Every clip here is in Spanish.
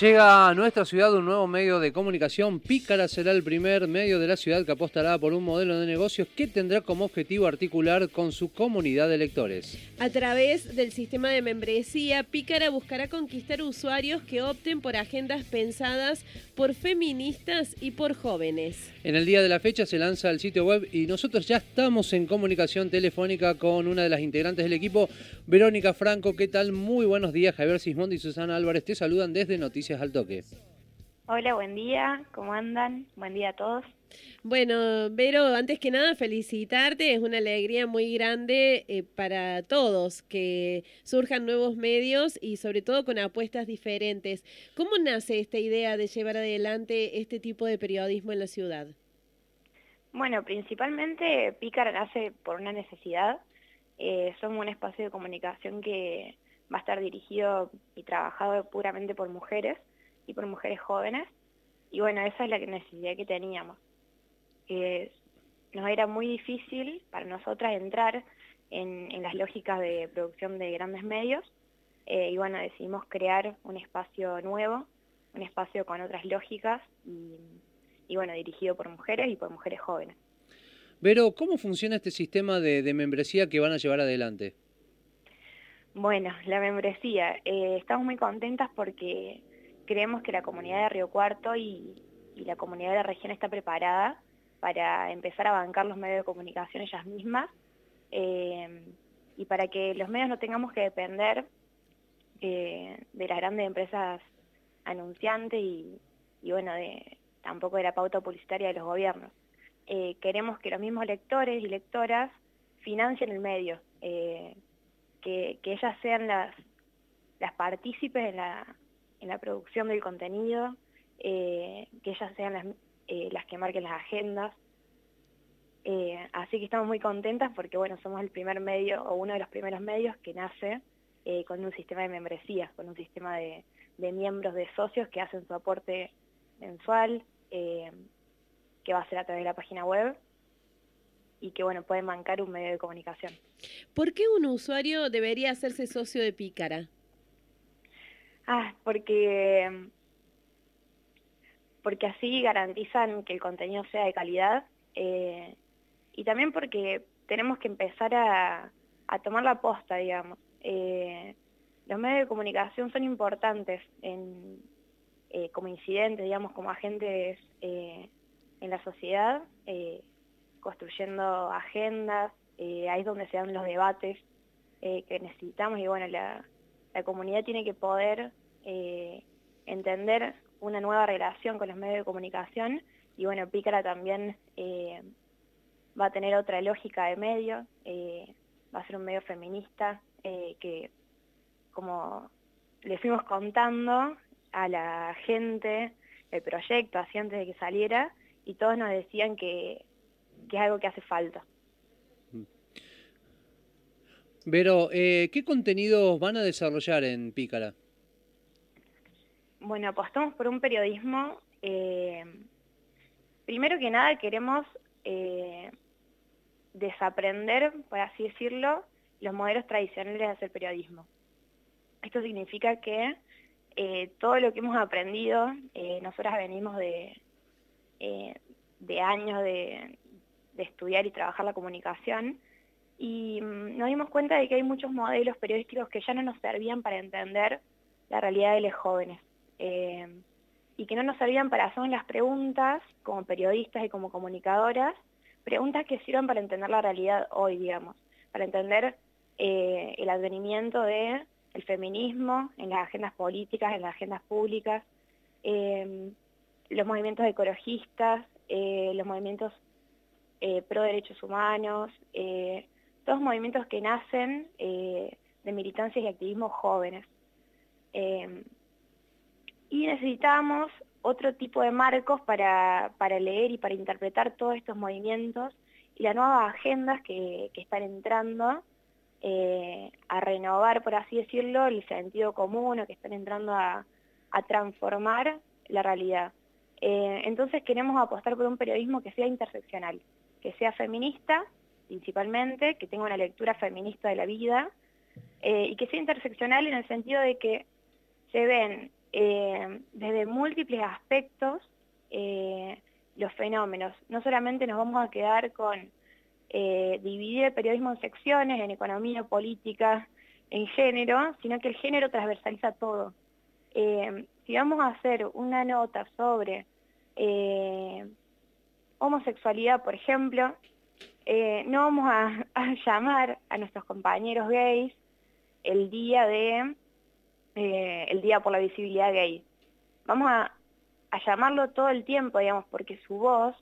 Llega a nuestra ciudad un nuevo medio de comunicación. Pícara será el primer medio de la ciudad que apostará por un modelo de negocios que tendrá como objetivo articular con su comunidad de lectores. A través del sistema de membresía, Pícara buscará conquistar usuarios que opten por agendas pensadas por feministas y por jóvenes. En el día de la fecha se lanza el sitio web y nosotros ya estamos en comunicación telefónica con una de las integrantes del equipo, Verónica Franco. ¿Qué tal? Muy buenos días, Javier Sismondi y Susana Álvarez. Te saludan desde Noticias al Toque. Hola, buen día, ¿cómo andan? Buen día a todos. Bueno, Vero, antes que nada felicitarte, es una alegría muy grande eh, para todos que surjan nuevos medios y sobre todo con apuestas diferentes. ¿Cómo nace esta idea de llevar adelante este tipo de periodismo en la ciudad? Bueno, principalmente Pícar nace por una necesidad. Eh, somos un espacio de comunicación que va a estar dirigido y trabajado puramente por mujeres y por mujeres jóvenes. Y bueno, esa es la necesidad que teníamos. nos era muy difícil para nosotras entrar en, las lógicas de producción de grandes medios eh, y bueno, decidimos crear un espacio nuevo, un espacio con otras lógicas y, bueno, dirigido por mujeres y por mujeres jóvenes. Pero, ¿cómo funciona este sistema de membresía que van a llevar adelante? Bueno, la membresía. Eh, estamos muy contentas porque creemos que la comunidad de Río Cuarto y, la comunidad de la región está preparada para empezar a bancar los medios de comunicación ellas mismas eh, y para que los medios no tengamos que depender eh, de las grandes empresas anunciantes y, bueno, de, tampoco de la pauta publicitaria de los gobiernos. Queremos que los mismos lectores y lectoras financien el medio que, ellas sean las, las partícipes en la, en la producción del contenido, eh, que ellas sean las, eh, las que marquen las agendas. Eh, así que estamos muy contentas porque bueno, somos el primer medio o uno de los primeros medios que nace con un sistema de membresías, con un sistema de, de, miembros, de socios que hacen su aporte mensual, que va a ser a través de la página web y que bueno, pueden bancar un medio de comunicación. ¿Por qué un usuario debería hacerse socio de Pícara? Ah, porque porque así garantizan que el contenido sea de calidad eh, y también porque tenemos que empezar a, tomar la posta, digamos. Eh, los medios de comunicación son importantes en, eh, como incidentes, digamos, como agentes en la sociedad construyendo agendas, eh, ahí es donde se dan los debates eh, que necesitamos y bueno, la, comunidad tiene que poder eh, entender una nueva relación con los medios de comunicación y bueno, Pícara también va a tener otra lógica de medio, va a ser un medio feminista que como le fuimos contando a la gente el proyecto así antes de que saliera y todos nos decían que que es algo que hace falta. Vero, eh, ¿qué contenidos van a desarrollar en Pícara? Bueno, apostamos por un periodismo, eh, primero que nada queremos eh, desaprender, por así decirlo, los modelos tradicionales de hacer periodismo. Esto significa que todo lo que hemos aprendido, nosotras venimos de, de años de, de estudiar y trabajar la comunicación. Y mm, nos dimos cuenta de que hay muchos modelos periodísticos que ya no nos servían para entender la realidad de los jóvenes. Eh, y que no nos servían para hacer las preguntas como periodistas y como comunicadoras, preguntas que sirvan para entender la realidad hoy, digamos, para entender eh, el advenimiento del el feminismo en las agendas políticas, en las agendas públicas, eh, los movimientos ecologistas, los movimientos eh, pro derechos humanos, eh, todos movimientos que nacen eh, de militancias y activismo jóvenes. y necesitamos otro tipo de marcos para, leer y para interpretar todos estos movimientos y las nuevas agendas que, están entrando a renovar, por así decirlo, el sentido común o que están entrando a transformar la realidad. Entonces queremos apostar por un periodismo que sea interseccional, que sea feminista, principalmente, que tenga una lectura feminista de la vida, eh, y que sea interseccional en el sentido de que se ven eh, desde múltiples aspectos eh, los fenómenos. No solamente nos vamos a quedar con eh, dividir el periodismo en secciones, en economía, política, en género, sino que el género transversaliza todo. Eh, si vamos a hacer una nota sobre homosexualidad, por ejemplo, no vamos a, llamar a nuestros compañeros gays el día de el día por la visibilidad gay. Vamos a a llamarlo todo el tiempo, digamos, porque su voz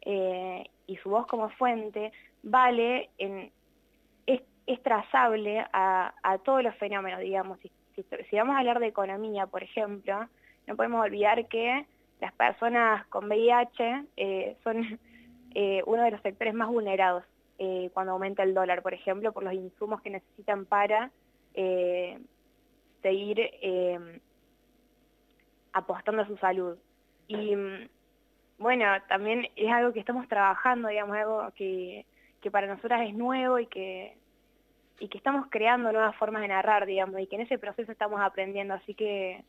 eh, y su voz como fuente vale, es, trazable a, todos los fenómenos, digamos. Si, vamos a hablar de economía, por ejemplo, no podemos olvidar que las personas con VIH eh, son eh, uno de los sectores más vulnerados cuando aumenta el dólar, por ejemplo, por los insumos que necesitan para seguir apostando a su salud. Y bueno, también es algo que estamos trabajando, digamos, algo que, que para nosotras es nuevo y que, y que estamos creando nuevas formas de narrar, digamos, y que en ese proceso estamos aprendiendo, así que...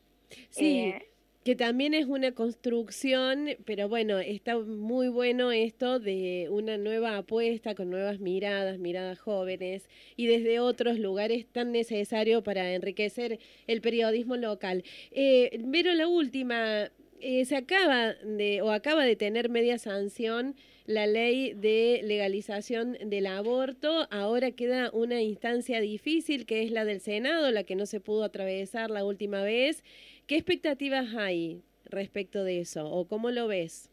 Sí. Eh, que también es una construcción, pero bueno, está muy bueno esto de una nueva apuesta con nuevas miradas, miradas jóvenes y desde otros lugares tan necesarios para enriquecer el periodismo local. Eh, pero la última, eh, se acaba de, o acaba de tener media sanción la ley de legalización del aborto. Ahora queda una instancia difícil que es la del Senado, la que no se pudo atravesar la última vez. ¿Qué expectativas hay respecto de eso o cómo lo ves?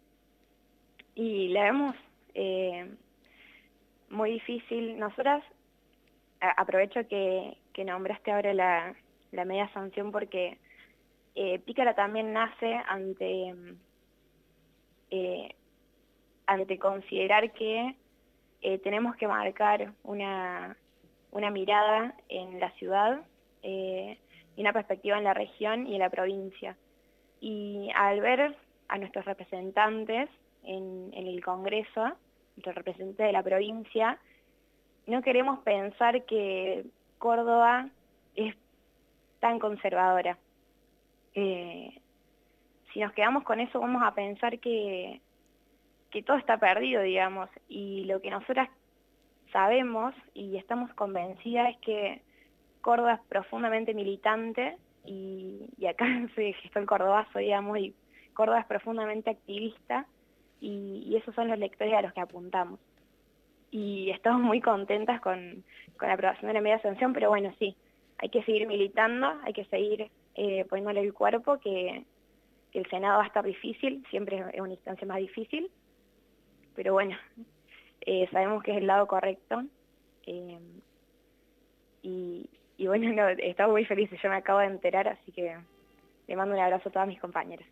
Y la vemos eh, muy difícil. Nosotras, aprovecho que, que nombraste ahora la, la media sanción porque eh, Pícara también nace ante, eh, ante considerar que eh, tenemos que marcar una, una, mirada en la ciudad y una perspectiva en la región y en la provincia. Y al ver a nuestros representantes en, en el Congreso, nuestros representantes de la provincia, no queremos pensar que Córdoba es tan conservadora. Eh, si nos quedamos con eso vamos a pensar que, que todo está perdido, digamos, y lo que nosotras sabemos y estamos convencidas es que Córdoba es profundamente militante y, acá se gestó el cordobazo, digamos, y Córdoba es profundamente activista y, esos son los lectores a los que apuntamos. Y estamos muy contentas con, con la aprobación de la media sanción, pero bueno, sí, hay que seguir militando, hay que seguir eh, poniéndole el cuerpo, que, el Senado va a estar difícil, siempre es una instancia más difícil, pero bueno, eh, sabemos que es el lado correcto. Eh, y, bueno, no, estamos muy felices, yo me acabo de enterar, así que le mando un abrazo a todas mis compañeras.